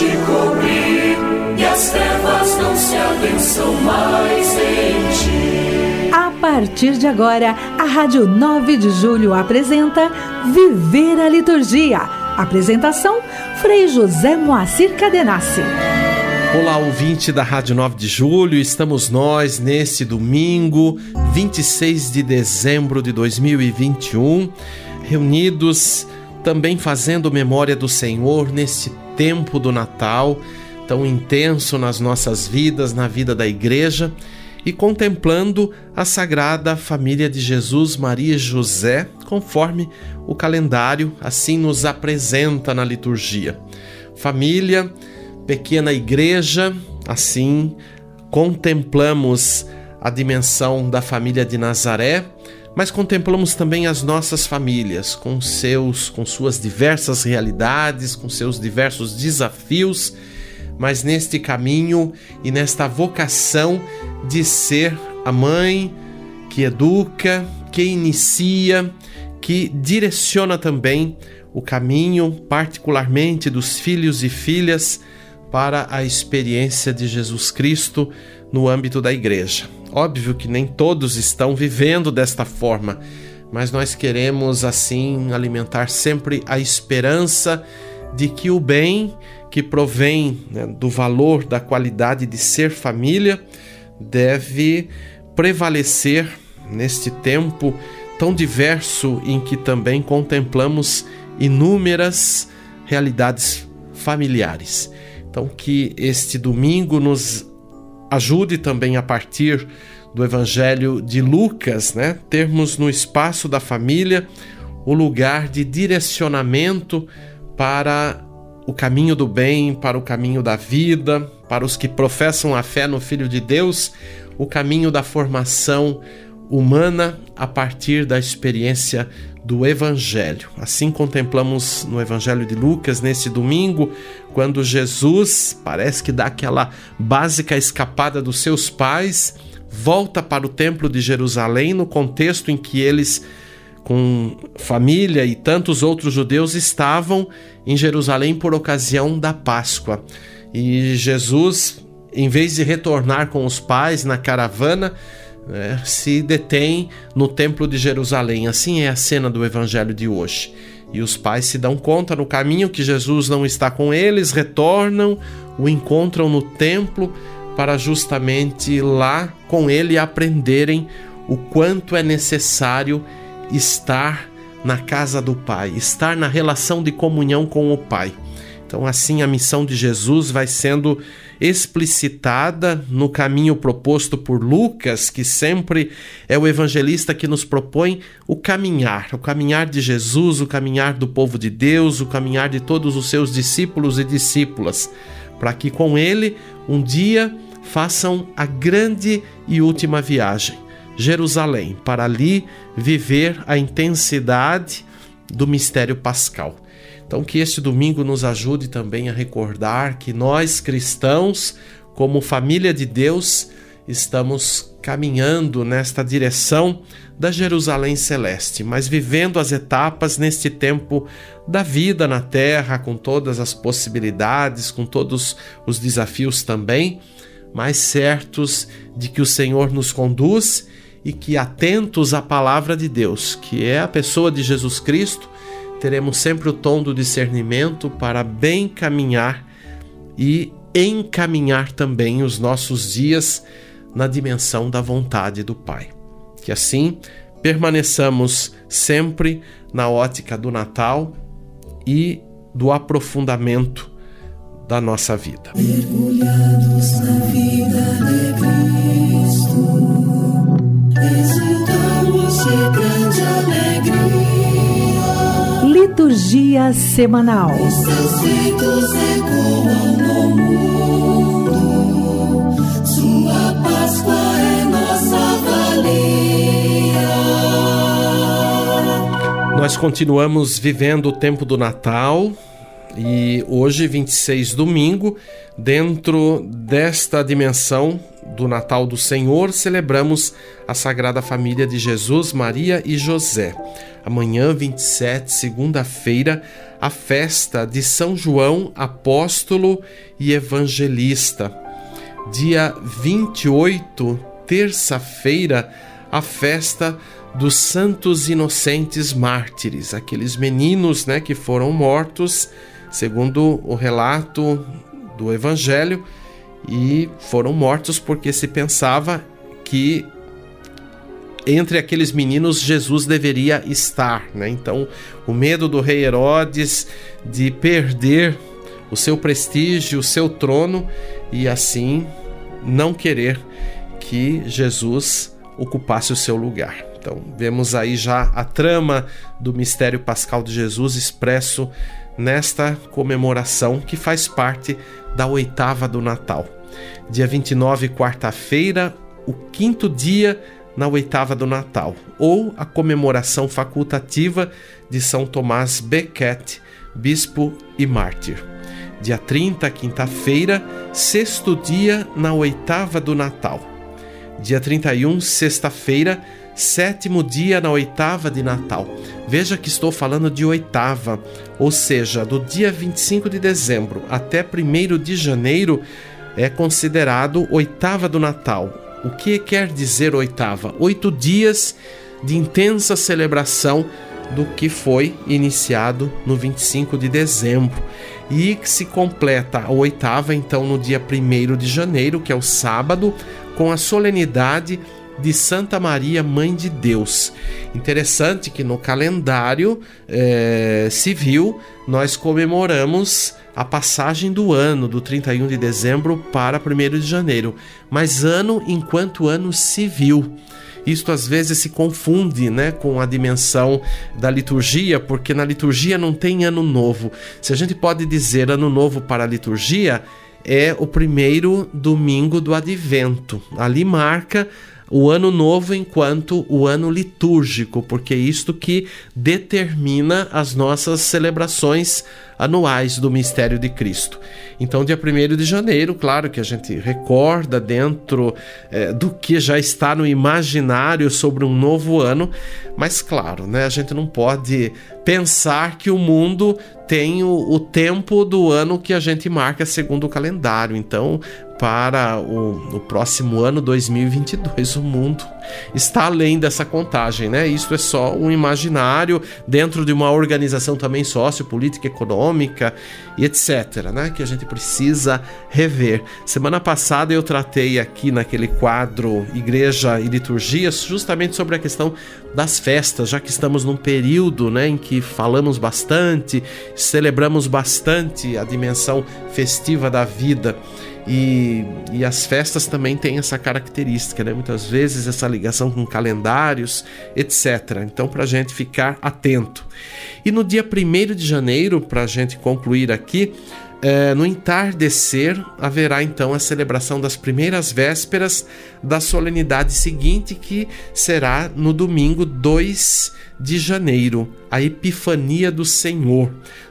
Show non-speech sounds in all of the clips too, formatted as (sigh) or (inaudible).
te cobrir e as trevas não se adensam mais em ti. A partir de agora, a Rádio 9 de Julho apresenta Viver a Liturgia. Apresentação: Frei José Moacir Cadenassi. Olá, ouvinte da Rádio 9 de Julho, estamos nós nesse domingo, 26 de dezembro de 2021, reunidos também fazendo memória do Senhor nesse tempo do Natal, tão intenso nas nossas vidas, na vida da igreja, e contemplando a Sagrada Família de Jesus, Maria e José, conforme o calendário assim nos apresenta na liturgia. Família, pequena igreja, assim contemplamos a dimensão da família de Nazaré, mas contemplamos também as nossas famílias com seus com suas diversas realidades, com seus diversos desafios, mas neste caminho e nesta vocação de ser a mãe que educa, que inicia, que direciona também o caminho, particularmente dos filhos e filhas para a experiência de Jesus Cristo no âmbito da igreja. Óbvio que nem todos estão vivendo desta forma, mas nós queremos assim alimentar sempre a esperança de que o bem que provém né, do valor, da qualidade de ser família, deve prevalecer neste tempo tão diverso em que também contemplamos inúmeras realidades familiares. Então, que este domingo nos ajude também a partir do Evangelho de Lucas, né? Termos no espaço da família o lugar de direcionamento para o caminho do bem, para o caminho da vida, para os que professam a fé no Filho de Deus, o caminho da formação humana a partir da experiência do Evangelho. Assim contemplamos no Evangelho de Lucas nesse domingo, quando Jesus parece que dá aquela básica escapada dos seus pais, volta para o Templo de Jerusalém no contexto em que eles com família e tantos outros judeus estavam em Jerusalém por ocasião da Páscoa. E Jesus, em vez de retornar com os pais na caravana, né, se detém no Templo de Jerusalém. Assim é a cena do Evangelho de hoje. E os pais se dão conta no caminho que Jesus não está com eles, retornam, o encontram no templo para justamente lá com ele aprenderem o quanto é necessário estar na casa do Pai, estar na relação de comunhão com o Pai. Então, assim, a missão de Jesus vai sendo explicitada no caminho proposto por Lucas, que sempre é o evangelista que nos propõe o caminhar, o caminhar de Jesus, o caminhar do povo de Deus, o caminhar de todos os seus discípulos e discípulas, para que com ele um dia façam a grande e última viagem, Jerusalém, para ali viver a intensidade do mistério pascal. Então, que este domingo nos ajude também a recordar que nós cristãos, como família de Deus, estamos caminhando nesta direção da Jerusalém celeste, mas vivendo as etapas neste tempo da vida na terra, com todas as possibilidades, com todos os desafios também, mas certos de que o Senhor nos conduz e que atentos à palavra de Deus, que é a pessoa de Jesus Cristo, teremos sempre o tom do discernimento para bem caminhar e encaminhar também os nossos dias na dimensão da vontade do Pai. Que assim permaneçamos sempre na ótica do Natal e do aprofundamento da nossa vida. Mergulhados na vida de Cristo, de grande alegria. Liturgia semanal. Nós continuamos vivendo o tempo do Natal e hoje, 26 domingo, dentro desta dimensão do Natal do Senhor, celebramos a Sagrada Família de Jesus, Maria e José. Amanhã, 27, segunda-feira, a festa de São João, apóstolo e evangelista. Dia 28, terça-feira, a festa dos santos inocentes mártires, aqueles meninos, né, que foram mortos, segundo o relato do evangelho, e foram mortos porque se pensava que entre aqueles meninos Jesus deveria estar, né? Então, o medo do rei Herodes de perder o seu prestígio, o seu trono e assim não querer que Jesus ocupasse o seu lugar. Então, vemos aí já a trama do mistério pascal de Jesus expresso nesta comemoração que faz parte da oitava do Natal. Dia 29, quarta-feira, o quinto dia na oitava do Natal, ou a comemoração facultativa de São Tomás Becket, bispo e mártir. Dia 30, quinta-feira, sexto dia na oitava do Natal. Dia 31, sexta-feira, sétimo dia na oitava de Natal. Veja que estou falando de oitava, ou seja, do dia 25 de dezembro até 1 de janeiro é considerado oitava do Natal. O que quer dizer oitava? Oito dias de intensa celebração do que foi iniciado no 25 de dezembro e que se completa a oitava então no dia 1 de janeiro, que é o sábado, com a solenidade de Santa Maria, Mãe de Deus. Interessante que no calendário é, civil nós comemoramos a passagem do ano, do 31 de dezembro para 1 de janeiro, mas ano enquanto ano civil. Isto às vezes se confunde né, com a dimensão da liturgia, porque na liturgia não tem ano novo. Se a gente pode dizer ano novo para a liturgia, é o primeiro domingo do advento. Ali marca o ano novo enquanto o ano litúrgico, porque é isto que determina as nossas celebrações anuais do mistério de Cristo. Então, dia 1 de janeiro, claro que a gente recorda dentro é, do que já está no imaginário sobre um novo ano, mas claro, né, a gente não pode pensar que o mundo tem o, o tempo do ano que a gente marca segundo o calendário. Então, para o, o, próximo ano 2022. O mundo está além dessa contagem, né? Isso é só um imaginário dentro de uma organização também sociopolítica, econômica e etc, né? Que a gente precisa rever. Semana passada eu tratei aqui naquele quadro Igreja e Liturgia justamente sobre a questão das festas, já que estamos num período, né, em que falamos bastante, celebramos bastante a dimensão festiva da vida. E, e as festas também têm essa característica, né? muitas vezes essa ligação com calendários, etc. Então, para a gente ficar atento. E no dia 1 de janeiro, para a gente concluir aqui, é, no entardecer haverá então a celebração das primeiras vésperas da solenidade seguinte, que será no domingo 2 de janeiro, a Epifania do Senhor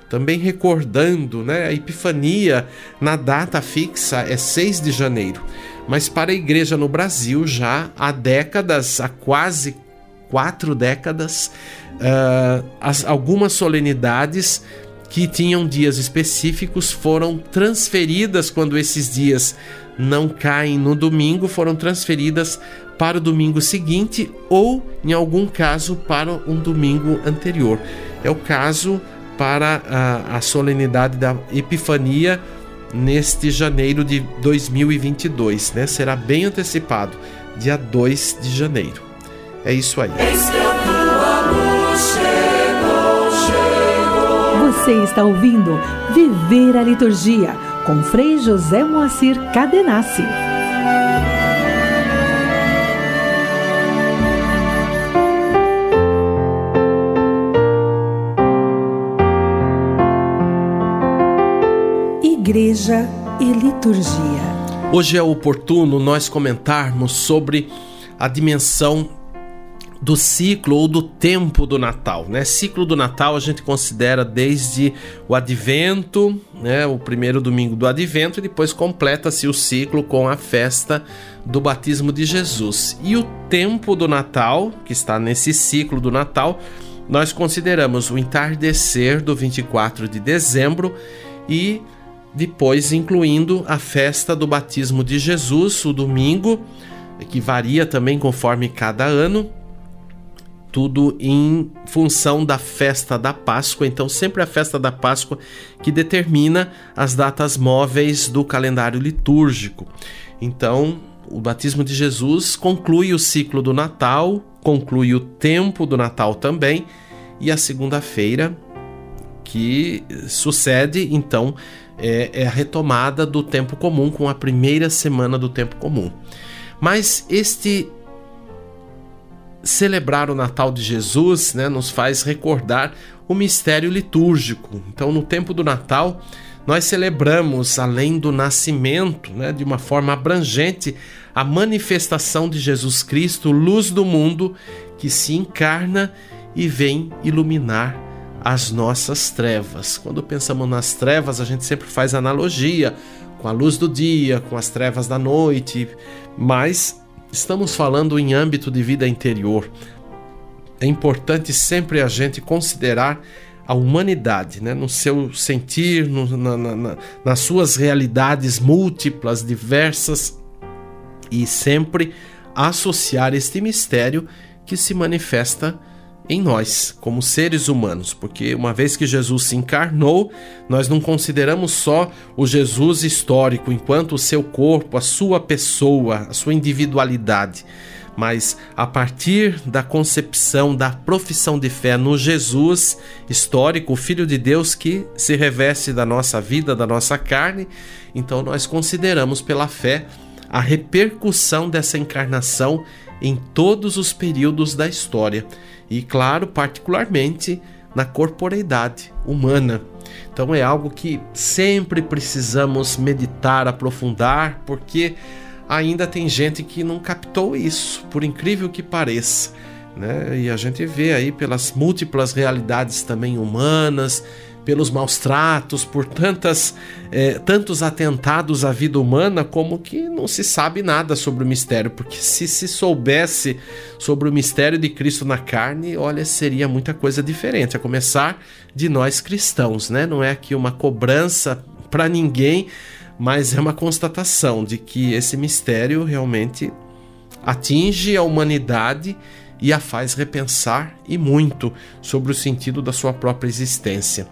também recordando, né, a Epifania na data fixa é 6 de janeiro, mas para a igreja no Brasil já há décadas, há quase quatro décadas, uh, as, algumas solenidades que tinham dias específicos foram transferidas quando esses dias não caem no domingo, foram transferidas para o domingo seguinte ou, em algum caso, para um domingo anterior. É o caso para a, a solenidade da Epifania neste janeiro de 2022, né? Será bem antecipado, dia 2 de janeiro. É isso aí. Você está ouvindo Viver a Liturgia com Frei José Moacir Cadenassi. Igreja e Liturgia. Hoje é oportuno nós comentarmos sobre a dimensão do ciclo ou do tempo do Natal, né? Ciclo do Natal a gente considera desde o Advento, né? O primeiro domingo do Advento e depois completa-se o ciclo com a festa do batismo de Jesus. E o tempo do Natal, que está nesse ciclo do Natal, nós consideramos o entardecer do 24 de dezembro e depois incluindo a festa do batismo de Jesus, o domingo, que varia também conforme cada ano, tudo em função da festa da Páscoa. Então, sempre a festa da Páscoa que determina as datas móveis do calendário litúrgico. Então, o batismo de Jesus conclui o ciclo do Natal, conclui o tempo do Natal também, e a segunda-feira que sucede, então, é, é a retomada do tempo comum com a primeira semana do tempo comum. Mas este celebrar o Natal de Jesus né, nos faz recordar o mistério litúrgico. Então, no tempo do Natal, nós celebramos, além do nascimento, né, de uma forma abrangente, a manifestação de Jesus Cristo, luz do mundo, que se encarna e vem iluminar as nossas trevas. Quando pensamos nas trevas, a gente sempre faz analogia com a luz do dia, com as trevas da noite, mas estamos falando em âmbito de vida interior. É importante sempre a gente considerar a humanidade, né? no seu sentir, no, na, na, nas suas realidades múltiplas, diversas, e sempre associar este mistério que se manifesta em nós, como seres humanos, porque uma vez que Jesus se encarnou, nós não consideramos só o Jesus histórico, enquanto o seu corpo, a sua pessoa, a sua individualidade, mas a partir da concepção da profissão de fé no Jesus histórico, o Filho de Deus que se reveste da nossa vida, da nossa carne, então nós consideramos pela fé a repercussão dessa encarnação em todos os períodos da história e, claro, particularmente na corporeidade humana. Então é algo que sempre precisamos meditar, aprofundar, porque ainda tem gente que não captou isso, por incrível que pareça. Né? E a gente vê aí pelas múltiplas realidades também humanas, pelos maus tratos, por tantas, é, tantos atentados à vida humana, como que não se sabe nada sobre o mistério, porque se se soubesse sobre o mistério de Cristo na carne, olha, seria muita coisa diferente, a começar de nós cristãos, né? Não é aqui uma cobrança para ninguém, mas é uma constatação de que esse mistério realmente atinge a humanidade e a faz repensar e muito sobre o sentido da sua própria existência.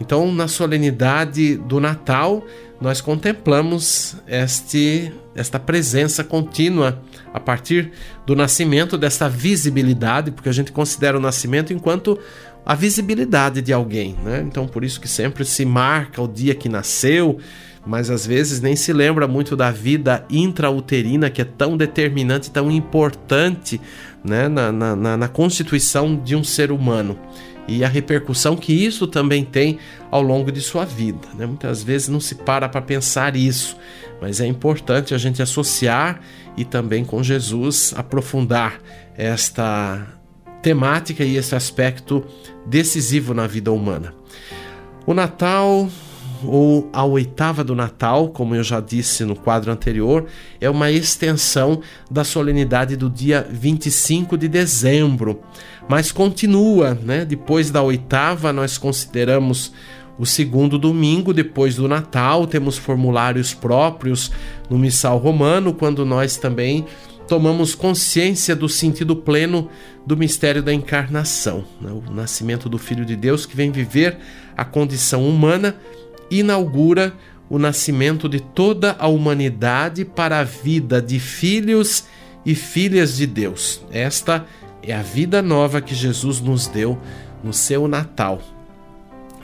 Então, na solenidade do Natal, nós contemplamos este, esta presença contínua a partir do nascimento, desta visibilidade, porque a gente considera o nascimento enquanto a visibilidade de alguém, né? Então, por isso que sempre se marca o dia que nasceu, mas às vezes nem se lembra muito da vida intrauterina que é tão determinante, tão importante né, na, na, na constituição de um ser humano e a repercussão que isso também tem ao longo de sua vida. Né? Muitas vezes não se para para pensar isso, mas é importante a gente associar e também com Jesus aprofundar esta temática e esse aspecto decisivo na vida humana. O Natal ou a oitava do Natal, como eu já disse no quadro anterior, é uma extensão da solenidade do dia 25 de dezembro, mas continua, né? Depois da oitava, nós consideramos o segundo domingo depois do Natal, temos formulários próprios no Missal Romano, quando nós também tomamos consciência do sentido pleno do mistério da encarnação, né? o nascimento do Filho de Deus que vem viver a condição humana inaugura o nascimento de toda a humanidade para a vida de filhos e filhas de Deus. Esta é a vida nova que Jesus nos deu no seu Natal.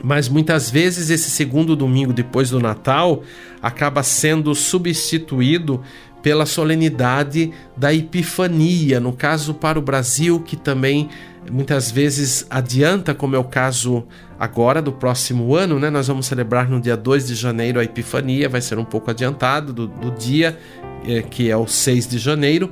Mas muitas vezes esse segundo domingo depois do Natal acaba sendo substituído pela solenidade da Epifania, no caso para o Brasil, que também muitas vezes adianta, como é o caso agora do próximo ano, né? Nós vamos celebrar no dia 2 de janeiro a Epifania, vai ser um pouco adiantado do, do dia, é, que é o 6 de janeiro,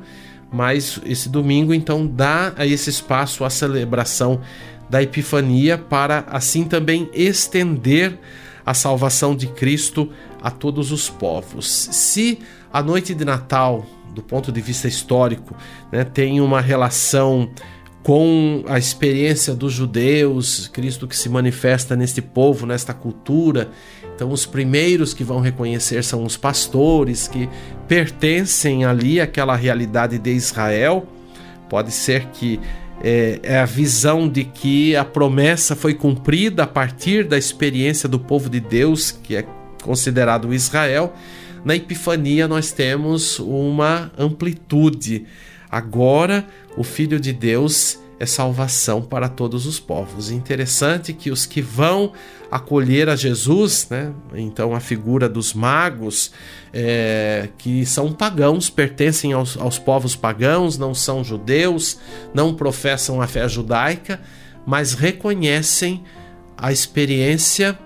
mas esse domingo então dá a esse espaço a celebração da Epifania para assim também estender a salvação de Cristo a todos os povos. Se a noite de Natal, do ponto de vista histórico, né, tem uma relação com a experiência dos judeus, Cristo que se manifesta neste povo, nesta cultura. Então, os primeiros que vão reconhecer são os pastores que pertencem ali àquela realidade de Israel. Pode ser que é, é, a visão de que a promessa foi cumprida a partir da experiência do povo de Deus, que é considerado Israel. Na Epifania, nós temos uma amplitude. Agora, o Filho de Deus é salvação para todos os povos. Interessante que os que vão acolher a Jesus, né? então a figura dos magos, é, que são pagãos, pertencem aos, aos povos pagãos, não são judeus, não professam a fé judaica, mas reconhecem a experiência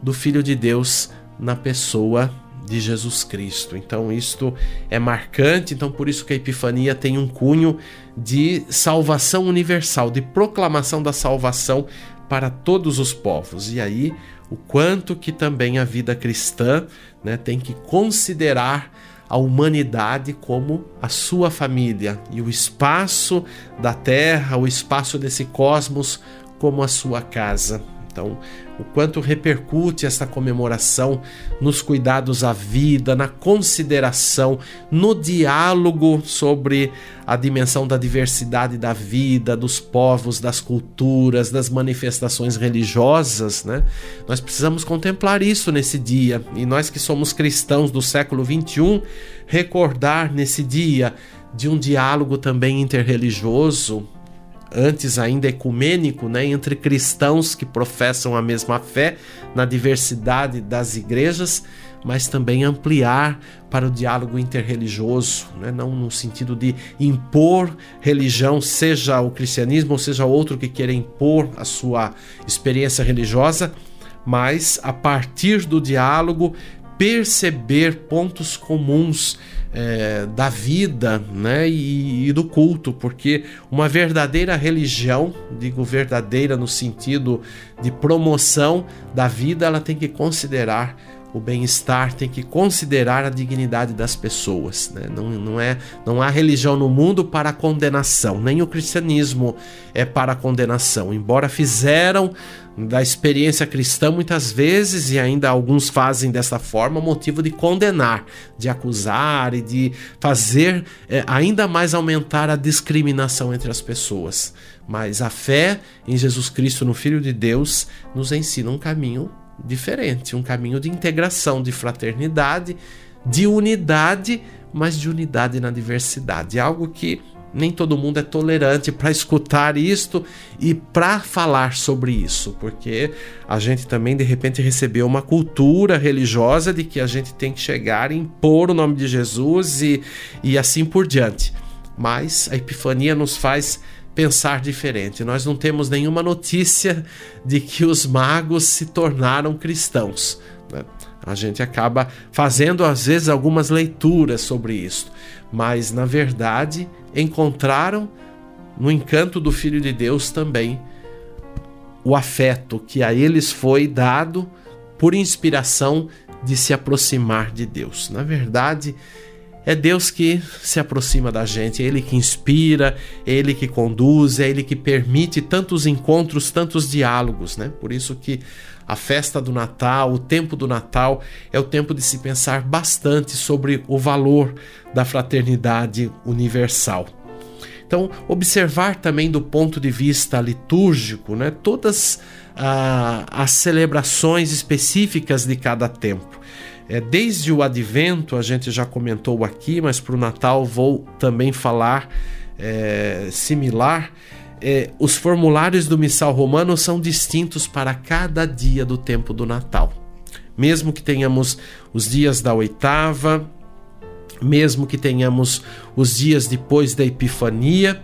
do Filho de Deus na pessoa de Jesus Cristo. Então isto é marcante, então por isso que a Epifania tem um cunho de salvação universal, de proclamação da salvação para todos os povos. E aí o quanto que também a vida cristã né, tem que considerar a humanidade como a sua família e o espaço da Terra, o espaço desse cosmos como a sua casa. Então, o quanto repercute essa comemoração nos cuidados à vida, na consideração, no diálogo sobre a dimensão da diversidade da vida, dos povos, das culturas, das manifestações religiosas, né? Nós precisamos contemplar isso nesse dia. E nós que somos cristãos do século 21, recordar nesse dia de um diálogo também interreligioso, antes ainda ecumênico, né, entre cristãos que professam a mesma fé na diversidade das igrejas, mas também ampliar para o diálogo interreligioso, né, não no sentido de impor religião, seja o cristianismo ou seja outro que queira impor a sua experiência religiosa, mas a partir do diálogo perceber pontos comuns é, da vida né, e, e, do culto, porque uma verdadeira religião, digo verdadeira no sentido de promoção da vida, ela tem que considerar o bem-estar, tem que considerar a dignidade das pessoas. Né? Não, não, é, não há religião no mundo para condenação, nem o cristianismo é para condenação. Embora fizeram da experiência cristã muitas vezes, e ainda alguns fazem dessa forma, motivo de condenar, de acusar e de fazer é, ainda mais aumentar a discriminação entre as pessoas. Mas a fé em Jesus Cristo, no Filho de Deus, nos ensina um caminho diferente, um caminho de integração, de fraternidade, de unidade, mas de unidade na diversidade. Algo que nem todo mundo é tolerante para escutar isto e para falar sobre isso, porque a gente também de repente recebeu uma cultura religiosa de que a gente tem que chegar e impor o nome de Jesus e, e assim por diante. Mas a Epifania nos faz pensar diferente. Nós não temos nenhuma notícia de que os magos se tornaram cristãos. Né? A gente acaba fazendo às vezes algumas leituras sobre isso, mas na verdade encontraram no encanto do Filho de Deus também o afeto que a eles foi dado por inspiração de se aproximar de Deus. Na verdade, é Deus que se aproxima da gente, é Ele que inspira, é Ele que conduz, é Ele que permite tantos encontros, tantos diálogos, né? Por isso que a festa do Natal, o tempo do Natal, é o tempo de se pensar bastante sobre o valor da fraternidade universal. Então, observar também do ponto de vista litúrgico, né? Todas ah, as celebrações específicas de cada tempo. É, desde o advento, a gente já comentou aqui, mas para o Natal vou também falar é, similar. É, os formulários do Missal Romano são distintos para cada dia do tempo do Natal. Mesmo que tenhamos os dias da oitava, mesmo que tenhamos os dias depois da Epifania,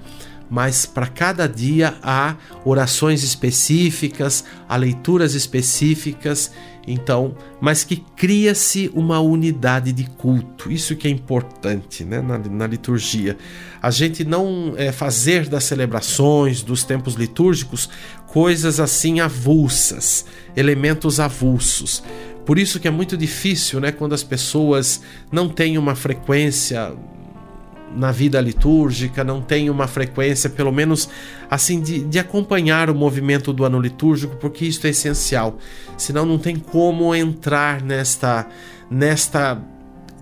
mas para cada dia há orações específicas, há leituras específicas Então, mas que cria-se uma unidade de culto. Isso que é importante né, na, na liturgia. A gente não é, fazer das celebrações, dos tempos litúrgicos, coisas assim avulsas, elementos avulsos. Por isso que é muito difícil, né, quando as pessoas não têm uma frequência na vida litúrgica, não têm uma frequência, pelo menos assim, de, de acompanhar o movimento do ano litúrgico, porque isso é essencial. Senão não tem como entrar nesta, nesta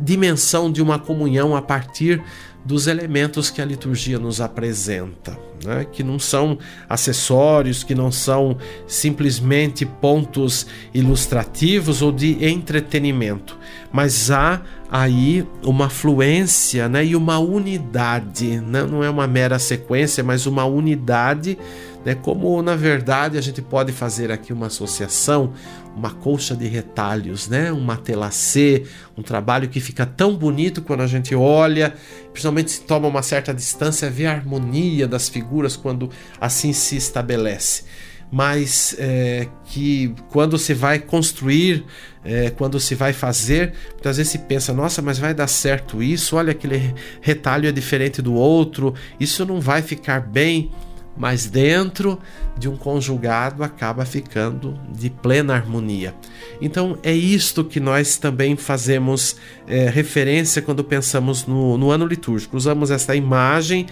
dimensão de uma comunhão a partir dos elementos que a liturgia nos apresenta, né? que não são acessórios, que não são simplesmente pontos ilustrativos ou de entretenimento, mas há aí uma fluência né? e uma unidade, né? não é uma mera sequência, mas uma unidade né? Como na verdade a gente pode fazer aqui uma associação, uma colcha de retalhos, né? Um matelacê, um trabalho que fica tão bonito quando a gente olha, principalmente se toma uma certa distância, vê a harmonia das figuras quando assim se estabelece mas é, que quando se vai construir, é, quando se vai fazer, muitas vezes se pensa: nossa, mas vai dar certo isso? Olha, aquele retalho é diferente do outro, isso não vai ficar bem mas dentro de um conjugado acaba ficando de plena harmonia. Então é isto que nós também fazemos é, referência quando pensamos no, no, ano litúrgico. Usamos esta imagem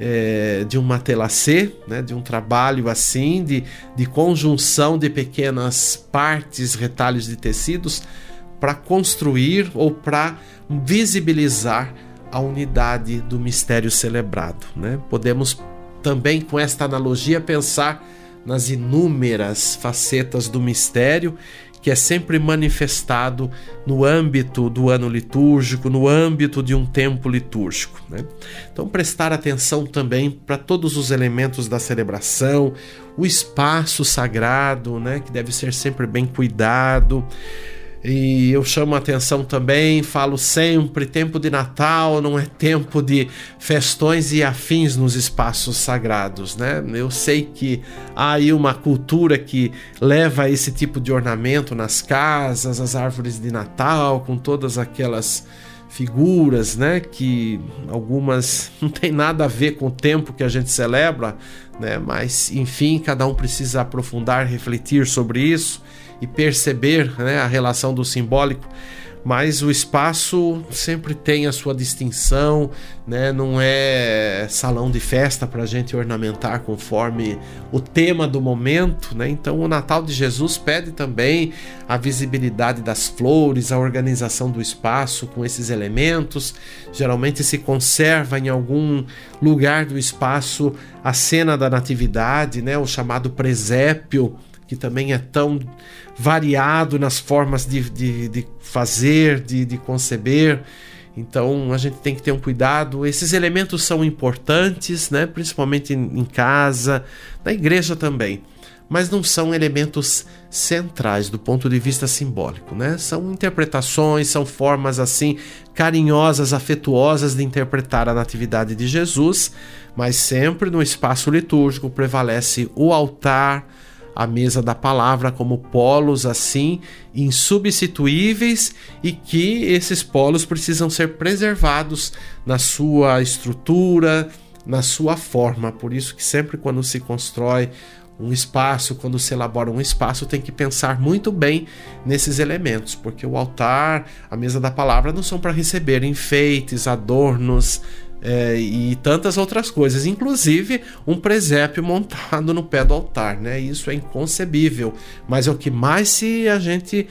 é, de um matelacê, né, de um trabalho assim, de, de conjunção de pequenas partes, retalhos de tecidos, para construir ou para visibilizar a unidade do mistério celebrado. Né? Podemos também com esta analogia pensar nas inúmeras facetas do mistério que é sempre manifestado no âmbito do ano litúrgico, no âmbito de um tempo litúrgico. Né? Então, prestar atenção também para todos os elementos da celebração, o espaço sagrado, né, que deve ser sempre bem cuidado. E eu chamo a atenção também, falo sempre: tempo de Natal não é tempo de festões e afins nos espaços sagrados, né? Eu sei que há aí uma cultura que leva esse tipo de ornamento nas casas, as árvores de Natal, com todas aquelas figuras, né, que algumas (laughs) não tem nada a ver com o tempo que a gente celebra, né, mas enfim, cada um precisa aprofundar, refletir sobre isso e perceber né, a relação do simbólico, mas o espaço sempre tem a sua distinção, né? não é salão de festa para a gente ornamentar conforme o tema do momento. Né? Então, o Natal de Jesus pede também a visibilidade das flores, a organização do espaço com esses elementos. Geralmente se conserva em algum lugar do espaço a cena da Natividade, né? o chamado presépio que também é tão variado nas formas de, de, de fazer, de, de conceber. Então a gente tem que ter um cuidado. Esses elementos são importantes, né? principalmente em, casa, na igreja também, mas não são elementos centrais do ponto de vista simbólico, né? São interpretações, são formas assim carinhosas, afetuosas de interpretar a natividade de Jesus, mas sempre no espaço litúrgico prevalece o altar, a mesa da palavra como polos assim insubstituíveis e que esses polos precisam ser preservados na sua estrutura, na sua forma. Por isso que sempre quando se constrói um espaço, quando se elabora um espaço, tem que pensar muito bem nesses elementos, porque o altar, a mesa da palavra não são para receber enfeites, adornos, é, e tantas outras coisas, inclusive um presépio montado no pé do altar, né? Isso é inconcebível, mas é o que mais se a gente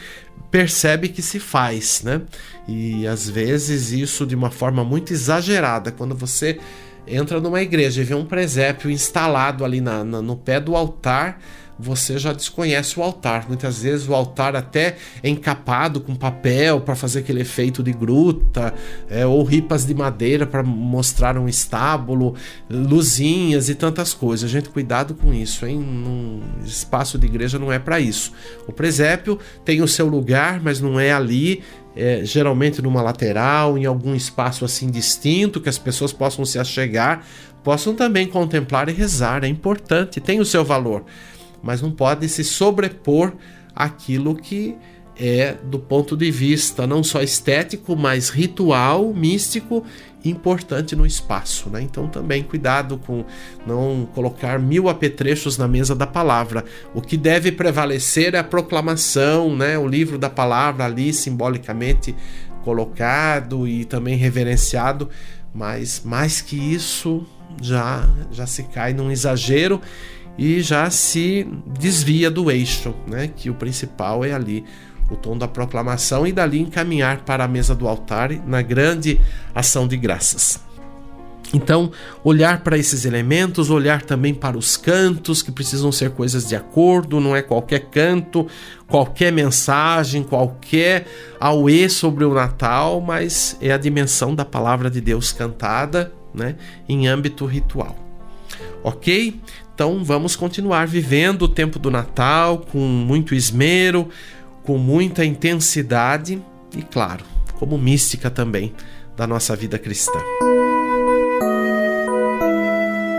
percebe que se faz, né? E às vezes isso de uma forma muito exagerada, quando você entra numa igreja e vê um presépio instalado ali na, na no pé do altar, você já desconhece o altar. Muitas vezes o altar até é encapado com papel para fazer aquele efeito de gruta, é, ou ripas de madeira para mostrar um estábulo, luzinhas e tantas coisas. Gente, cuidado com isso, hein? Um espaço de igreja não é para isso. O presépio tem o seu lugar, mas não é ali. É, geralmente numa lateral, em algum espaço assim distinto que as pessoas possam se achegar, possam também contemplar e rezar. É importante, tem o seu valor mas não pode se sobrepor aquilo que é do ponto de vista não só estético, mas ritual, místico, importante no espaço, né? Então também cuidado com não colocar mil apetrechos na mesa da palavra. O que deve prevalecer é a proclamação, né? O livro da palavra ali simbolicamente colocado e também reverenciado, mas mais que isso já já se cai num exagero e já se desvia do eixo, né? Que o principal é ali o tom da proclamação e dali encaminhar para a mesa do altar na grande ação de graças. Então, olhar para esses elementos, olhar também para os cantos, que precisam ser coisas de acordo, não é qualquer canto, qualquer mensagem, qualquer auê sobre o Natal, mas é a dimensão da palavra de Deus cantada né, em âmbito ritual. Ok? Então vamos continuar vivendo o tempo do Natal com muito esmero, com muita intensidade e, claro, como mística também da nossa vida cristã.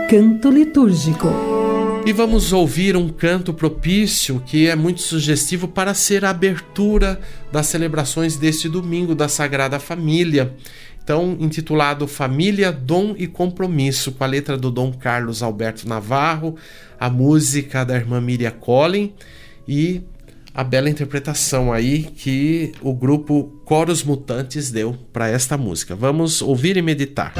Canto litúrgico. E vamos ouvir um canto propício que é muito sugestivo para ser a abertura das celebrações deste domingo da Sagrada Família. Então, intitulado Família, Dom e Compromisso, com a letra do Dom Carlos Alberto Navarro, a música da irmã Miriam Collin e a bela interpretação aí que o grupo Coros Mutantes deu para esta música. Vamos ouvir e meditar.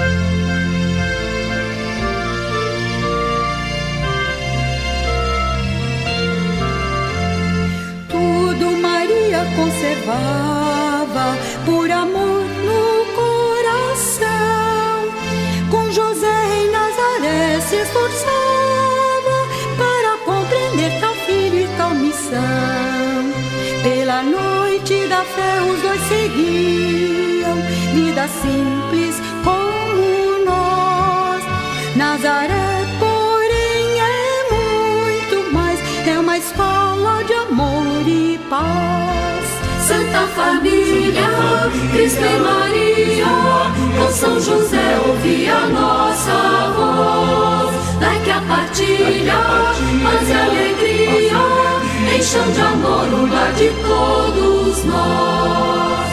Tudo Maria conservava por amor no esforçava para compreender tal filho e tal missão. Pela noite da fé os dois seguiam, vida simples como nós. Nazaré, porém, é muito mais, é uma escola de amor e paz. Santa Família, Cristo e Maria, com São José ouvi a nossa voz. Daqui a partilha, paz e alegria encham de amor o lar de todos nós.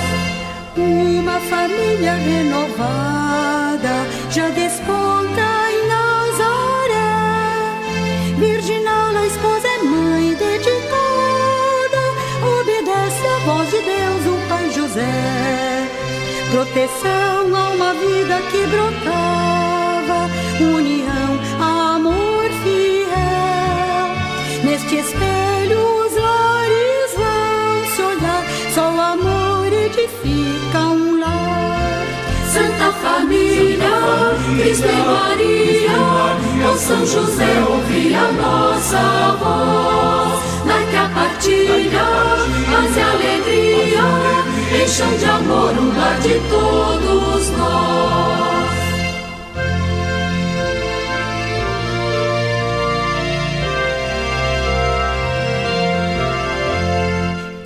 Uma família renovada já desponta Proteção a uma vida que brotava, união, amor fiel. Neste espelho os lares vão se olhar, só o amor edifica um lar. Santa Família, Cristo e Maria, com São José ouvi a nossa voz. Daqui a partilha, paz e alegria, encham de amor o lar de todos nós.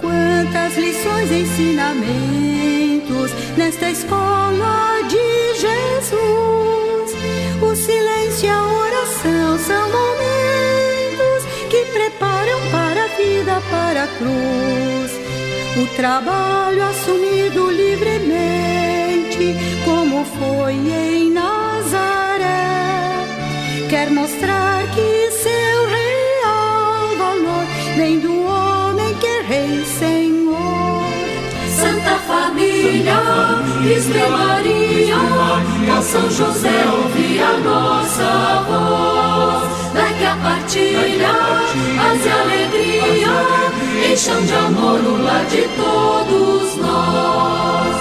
Quantas lições e ensinamentos nesta escola de Jesus. O silêncio e a oração são momentos que preparam para a vida, para a cruz. O trabalho assumido livremente, como foi em Nazaré, quer mostrar que seu real valor vem do homem que é Rei Senhor. Santa Família, e Maria, com São José ouvi a nossa voz. Daqui a partilha, paz e alegria, encham de amor o lar de todos nós.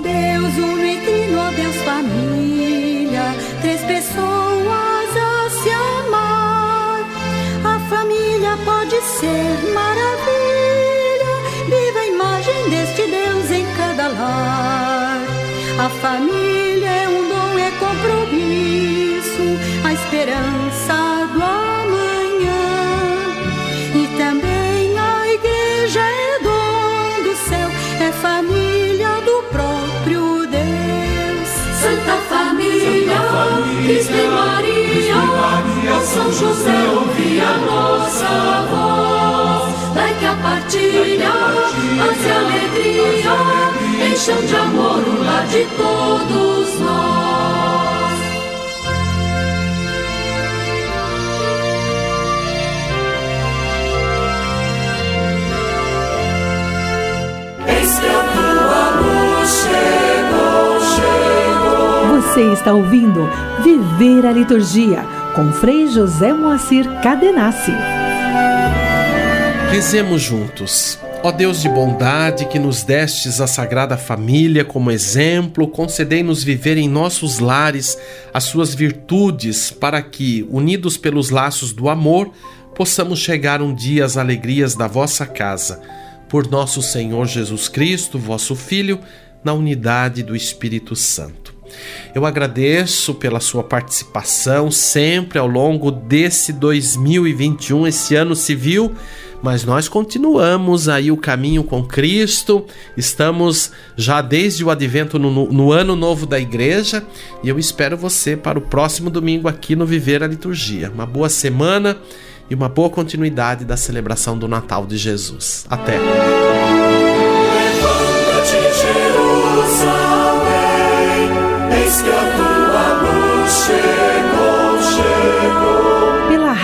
Deus uno e trino, Deus família, três pessoas a se amar. A família pode ser maravilha, A família é um dom, é compromisso, a esperança do amanhã. E também a igreja é dom do céu, é família do próprio Deus. Santa Família, Cristo e Maria, com São José ouvi a nossa voz. Partilha, paz e alegria, encham de amor o lar de todos nós. Eis que a tua luz chegou, chegou. Você está ouvindo Viver a Liturgia com Frei José Moacir Cadenassi. Rezemos juntos. Ó Deus de bondade, que nos destes a Sagrada Família como exemplo, concedei-nos viver em nossos lares as suas virtudes, para que, unidos pelos laços do amor, possamos chegar um dia às alegrias da vossa casa. Por nosso Senhor Jesus Cristo, vosso Filho, na unidade do Espírito Santo. Eu agradeço pela sua participação sempre ao longo desse 2021, esse ano civil, mas nós continuamos aí o caminho com Cristo, estamos já desde o advento no, no ano novo da igreja e eu espero você para o próximo domingo aqui no Viver a Liturgia. Uma boa semana e uma boa continuidade da celebração do Natal de Jesus. Até! Pela